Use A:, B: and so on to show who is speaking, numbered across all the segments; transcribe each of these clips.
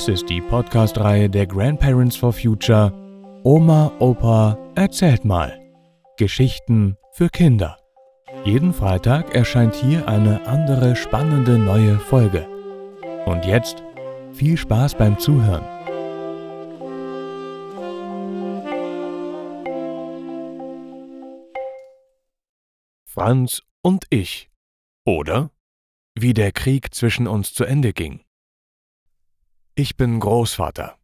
A: Dies ist die Podcast-Reihe der Grandparents for Future Oma, Opa, erzählt mal. Geschichten für Kinder. Jeden Freitag erscheint hier eine andere spannende neue Folge. Und jetzt viel Spaß beim Zuhören. Franz und ich. Oder wie der Krieg zwischen uns zu Ende ging. Ich bin Großvater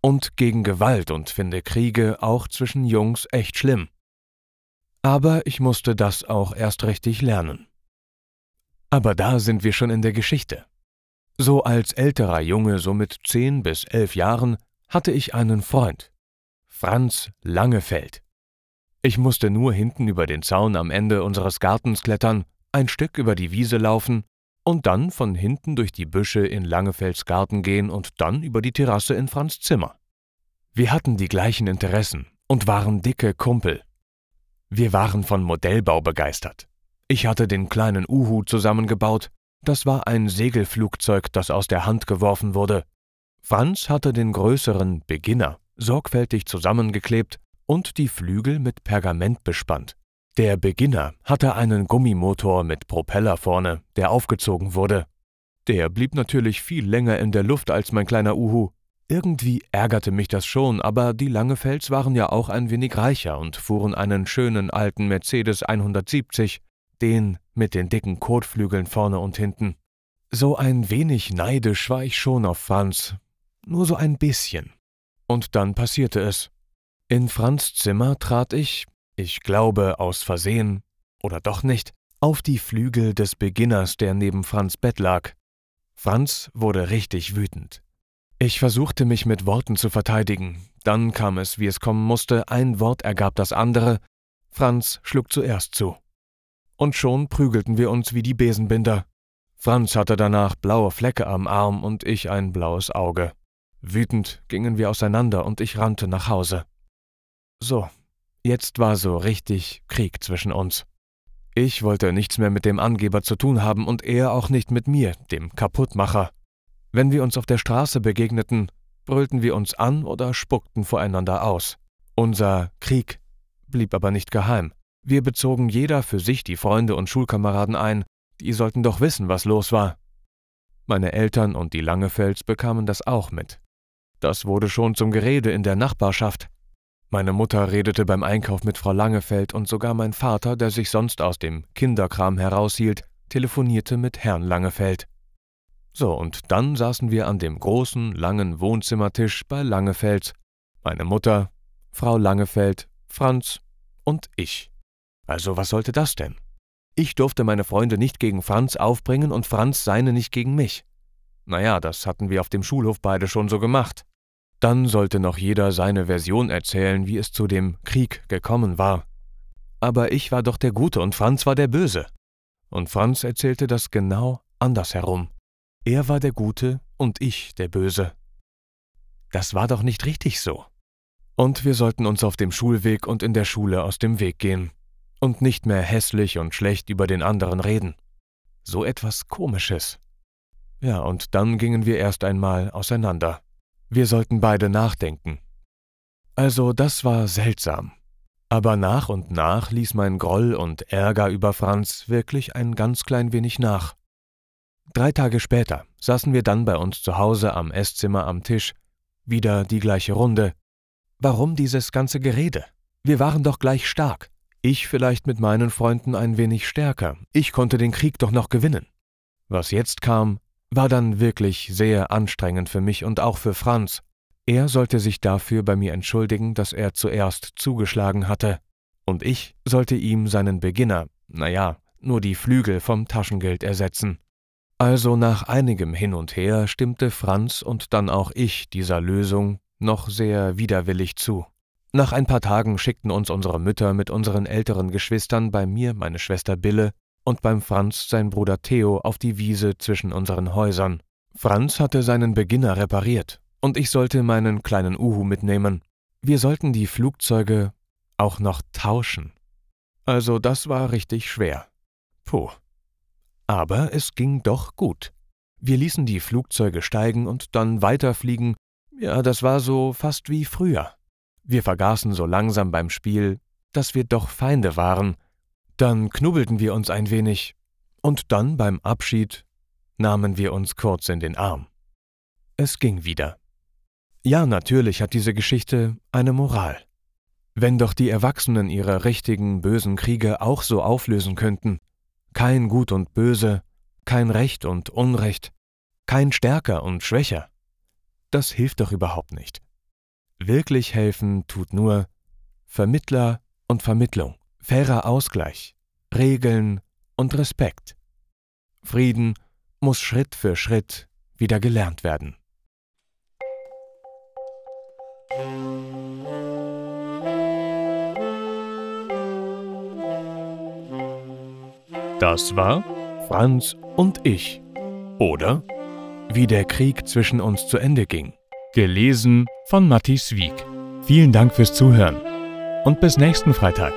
A: und gegen Gewalt und finde Kriege auch zwischen Jungs echt schlimm. Aber ich musste das auch erst richtig lernen. Aber da sind wir schon in der Geschichte. So als älterer Junge, so mit zehn bis elf Jahren, hatte ich einen Freund, Franz Langefeld. Ich musste nur hinten über den Zaun am Ende unseres Gartens klettern, ein Stück über die Wiese laufen und dann von hinten durch die Büsche in Langefelds Garten gehen und dann über die Terrasse in Franz Zimmer. Wir hatten die gleichen Interessen und waren dicke Kumpel. Wir waren von Modellbau begeistert. Ich hatte den kleinen Uhu zusammengebaut, das war ein Segelflugzeug, das aus der Hand geworfen wurde. Franz hatte den größeren Beginner sorgfältig zusammengeklebt und die Flügel mit Pergament bespannt. Der Beginner hatte einen Gummimotor mit Propeller vorne, der aufgezogen wurde. Der blieb natürlich viel länger in der Luft als mein kleiner Uhu. Irgendwie ärgerte mich das schon, aber die Langefels waren ja auch ein wenig reicher und fuhren einen schönen alten Mercedes 170, den mit den dicken Kotflügeln vorne und hinten. So ein wenig neidisch war ich schon auf Franz, nur so ein bisschen. Und dann passierte es. In Franz Zimmer trat ich, ich glaube aus Versehen oder doch nicht, auf die Flügel des Beginners, der neben Franz Bett lag. Franz wurde richtig wütend. Ich versuchte mich mit Worten zu verteidigen, dann kam es, wie es kommen musste, ein Wort ergab das andere, Franz schlug zuerst zu. Und schon prügelten wir uns wie die Besenbinder. Franz hatte danach blaue Flecke am Arm und ich ein blaues Auge. Wütend gingen wir auseinander und ich rannte nach Hause. So, Jetzt war so richtig Krieg zwischen uns. Ich wollte nichts mehr mit dem Angeber zu tun haben und er auch nicht mit mir, dem Kaputtmacher. Wenn wir uns auf der Straße begegneten, brüllten wir uns an oder spuckten voreinander aus. Unser Krieg blieb aber nicht geheim. Wir bezogen jeder für sich die Freunde und Schulkameraden ein, die sollten doch wissen, was los war. Meine Eltern und die Langefels bekamen das auch mit. Das wurde schon zum Gerede in der Nachbarschaft. Meine Mutter redete beim Einkauf mit Frau Langefeld und sogar mein Vater, der sich sonst aus dem Kinderkram heraushielt, telefonierte mit Herrn Langefeld. So, und dann saßen wir an dem großen, langen Wohnzimmertisch bei Langefeld. Meine Mutter, Frau Langefeld, Franz und ich. Also was sollte das denn? Ich durfte meine Freunde nicht gegen Franz aufbringen und Franz seine nicht gegen mich. Naja, das hatten wir auf dem Schulhof beide schon so gemacht. Dann sollte noch jeder seine Version erzählen, wie es zu dem Krieg gekommen war. Aber ich war doch der Gute und Franz war der Böse. Und Franz erzählte das genau andersherum. Er war der Gute und ich der Böse. Das war doch nicht richtig so. Und wir sollten uns auf dem Schulweg und in der Schule aus dem Weg gehen und nicht mehr hässlich und schlecht über den anderen reden. So etwas Komisches. Ja, und dann gingen wir erst einmal auseinander. Wir sollten beide nachdenken. Also das war seltsam. Aber nach und nach ließ mein Groll und Ärger über Franz wirklich ein ganz klein wenig nach. Drei Tage später saßen wir dann bei uns zu Hause am Esszimmer am Tisch, wieder die gleiche Runde. Warum dieses ganze Gerede? Wir waren doch gleich stark. Ich vielleicht mit meinen Freunden ein wenig stärker. Ich konnte den Krieg doch noch gewinnen. Was jetzt kam, war dann wirklich sehr anstrengend für mich und auch für Franz. Er sollte sich dafür bei mir entschuldigen, dass er zuerst zugeschlagen hatte, und ich sollte ihm seinen Beginner, naja, nur die Flügel vom Taschengeld ersetzen. Also nach einigem Hin und Her stimmte Franz und dann auch ich dieser Lösung noch sehr widerwillig zu. Nach ein paar Tagen schickten uns unsere Mütter mit unseren älteren Geschwistern bei mir meine Schwester Bille und beim Franz sein Bruder Theo auf die Wiese zwischen unseren Häusern. Franz hatte seinen Beginner repariert und ich sollte meinen kleinen Uhu mitnehmen. Wir sollten die Flugzeuge auch noch tauschen. Also das war richtig schwer. Puh. Aber es ging doch gut. Wir ließen die Flugzeuge steigen und dann weiterfliegen. Ja, das war so fast wie früher. Wir vergaßen so langsam beim Spiel, dass wir doch Feinde waren. Dann knubbelten wir uns ein wenig. Und dann beim Abschied nahmen wir uns kurz in den Arm. Es ging wieder. Ja, natürlich hat diese Geschichte eine Moral. Wenn doch die Erwachsenen ihre richtigen, bösen Kriege auch so auflösen könnten, kein Gut und Böse, kein Recht und Unrecht, kein Stärker und Schwächer, das hilft doch überhaupt nicht. Wirklich helfen tut nur Vermittler und Vermittlung, fairer Ausgleich, Regeln und Respekt. Frieden muss Schritt für Schritt wieder gelernt werden. Das war Franz und ich. Oder Wie der Krieg zwischen uns zu Ende ging. Gelesen von Matthias Wieck. Vielen Dank fürs Zuhören und bis nächsten Freitag.